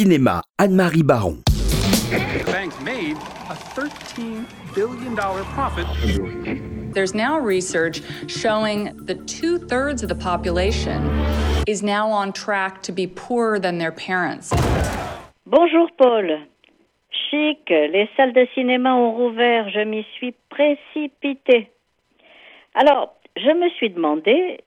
Cinéma, Anne-Marie Baron. The bank made a $13 billion profit. There's now research showing that two thirds of the population is now on track to be poorer than their parents. Bonjour Paul. Chic, les salles de cinéma ont rouvert, je m'y suis précipitée. Alors, je me suis demandé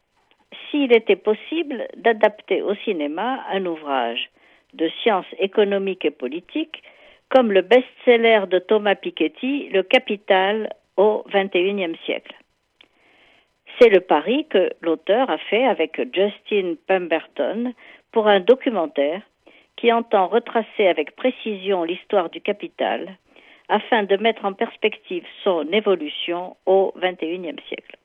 s'il était possible d'adapter au cinéma un ouvrage de sciences économiques et politiques comme le best-seller de Thomas Piketty, Le Capital au XXIe siècle. C'est le pari que l'auteur a fait avec Justin Pemberton pour un documentaire qui entend retracer avec précision l'histoire du capital afin de mettre en perspective son évolution au XXIe siècle.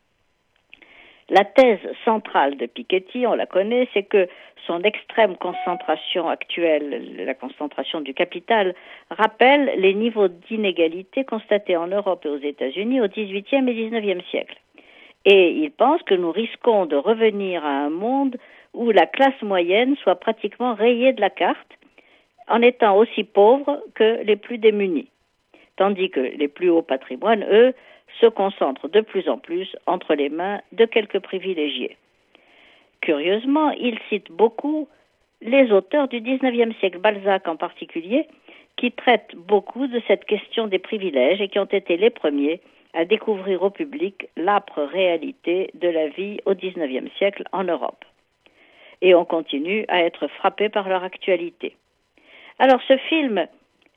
La thèse centrale de Piketty, on la connaît, c'est que son extrême concentration actuelle, la concentration du capital, rappelle les niveaux d'inégalité constatés en Europe et aux États-Unis au XVIIIe et XIXe siècle. Et il pense que nous risquons de revenir à un monde où la classe moyenne soit pratiquement rayée de la carte, en étant aussi pauvre que les plus démunis, tandis que les plus hauts patrimoines, eux, se concentrent de plus en plus entre les mains de quelques privilégiés. Curieusement, il cite beaucoup les auteurs du XIXe siècle, Balzac en particulier, qui traitent beaucoup de cette question des privilèges et qui ont été les premiers à découvrir au public l'âpre réalité de la vie au XIXe siècle en Europe. Et on continue à être frappé par leur actualité. Alors ce film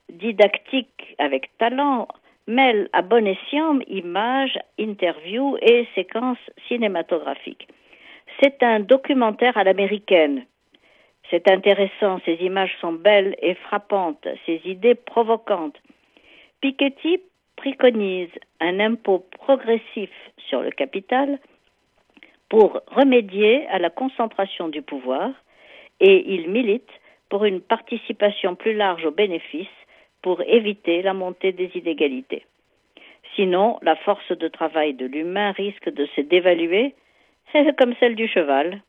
didactique avec talent mêle à bon escient images, interviews et séquences cinématographiques. C'est un documentaire à l'américaine. C'est intéressant, ces images sont belles et frappantes, ces idées provocantes. Piketty préconise un impôt progressif sur le capital pour remédier à la concentration du pouvoir et il milite pour une participation plus large aux bénéfices pour éviter la montée des inégalités. Sinon, la force de travail de l'humain risque de se dévaluer comme celle du cheval.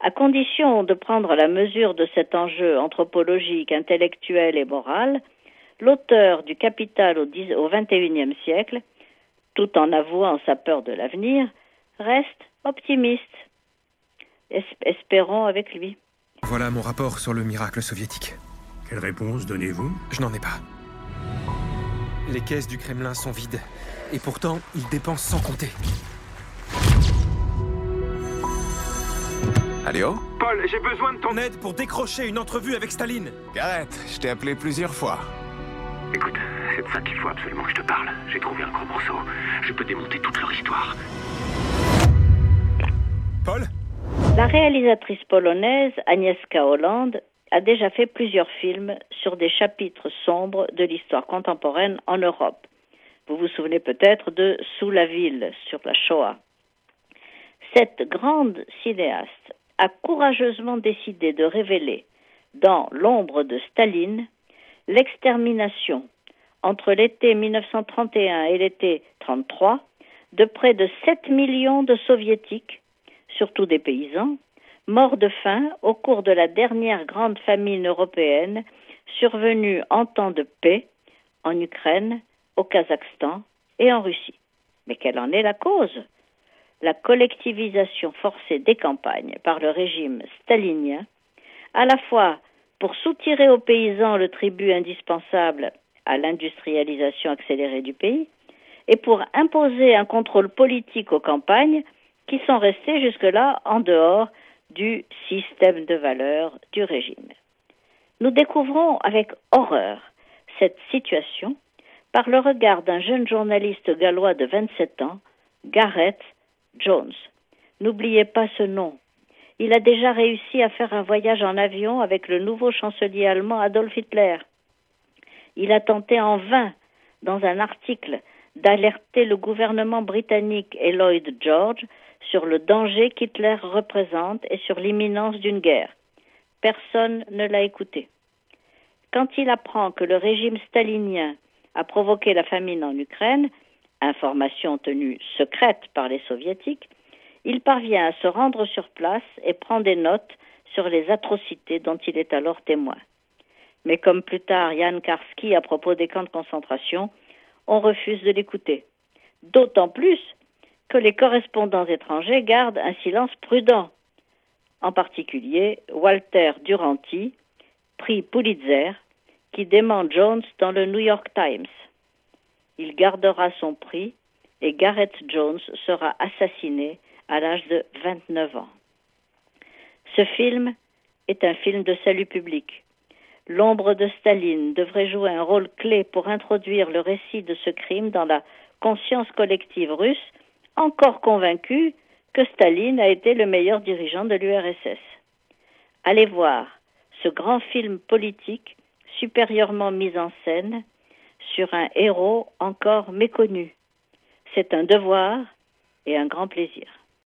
À condition de prendre la mesure de cet enjeu anthropologique, intellectuel et moral, l'auteur du Capital au XXIe siècle, tout en avouant sa peur de l'avenir, reste optimiste. Espérons avec lui. Voilà mon rapport sur le miracle soviétique. Quelle réponse donnez-vous? Je n'en ai pas. Les caisses du Kremlin sont vides. Et pourtant, ils dépensent sans compter. Allô? Paul, j'ai besoin de ton aide pour décrocher une entrevue avec Staline. Gareth, je t'ai appelé plusieurs fois. Écoute, c'est de ça qu'il faut absolument que je te parle. J'ai trouvé un gros morceau. Je peux démonter toute leur histoire. Paul? La réalisatrice polonaise Agnieszka Holland a déjà fait plusieurs films sur des chapitres sombres de l'histoire contemporaine en Europe. Vous vous souvenez peut-être de Sous la ville sur la Shoah. Cette grande cinéaste a courageusement décidé de révéler dans l'ombre de Staline l'extermination entre l'été 1931 et l'été 1933 de près de 7 millions de soviétiques, surtout des paysans, morts de faim au cours de la dernière grande famine européenne survenue en temps de paix en Ukraine, au Kazakhstan et en Russie. Mais quelle en est la cause? La collectivisation forcée des campagnes par le régime stalinien, à la fois pour soutirer aux paysans le tribut indispensable à l'industrialisation accélérée du pays, et pour imposer un contrôle politique aux campagnes qui sont restées jusque-là en dehors du système de valeurs du régime. Nous découvrons avec horreur cette situation par le regard d'un jeune journaliste gallois de 27 ans, Gareth Jones. N'oubliez pas ce nom. Il a déjà réussi à faire un voyage en avion avec le nouveau chancelier allemand Adolf Hitler. Il a tenté en vain, dans un article, d'alerter le gouvernement britannique et Lloyd George sur le danger qu'Hitler représente et sur l'imminence d'une guerre. Personne ne l'a écouté. Quand il apprend que le régime stalinien a provoqué la famine en Ukraine, information tenue secrète par les soviétiques, il parvient à se rendre sur place et prend des notes sur les atrocités dont il est alors témoin. Mais comme plus tard Jan Karski à propos des camps de concentration, on refuse de l'écouter. D'autant plus que les correspondants étrangers gardent un silence prudent. En particulier Walter Duranty, prix Pulitzer, qui dément Jones dans le New York Times. Il gardera son prix et Gareth Jones sera assassiné à l'âge de 29 ans. Ce film est un film de salut public. L'ombre de Staline devrait jouer un rôle clé pour introduire le récit de ce crime dans la conscience collective russe, encore convaincue que Staline a été le meilleur dirigeant de l'URSS. Allez voir ce grand film politique supérieurement mis en scène sur un héros encore méconnu. C'est un devoir et un grand plaisir.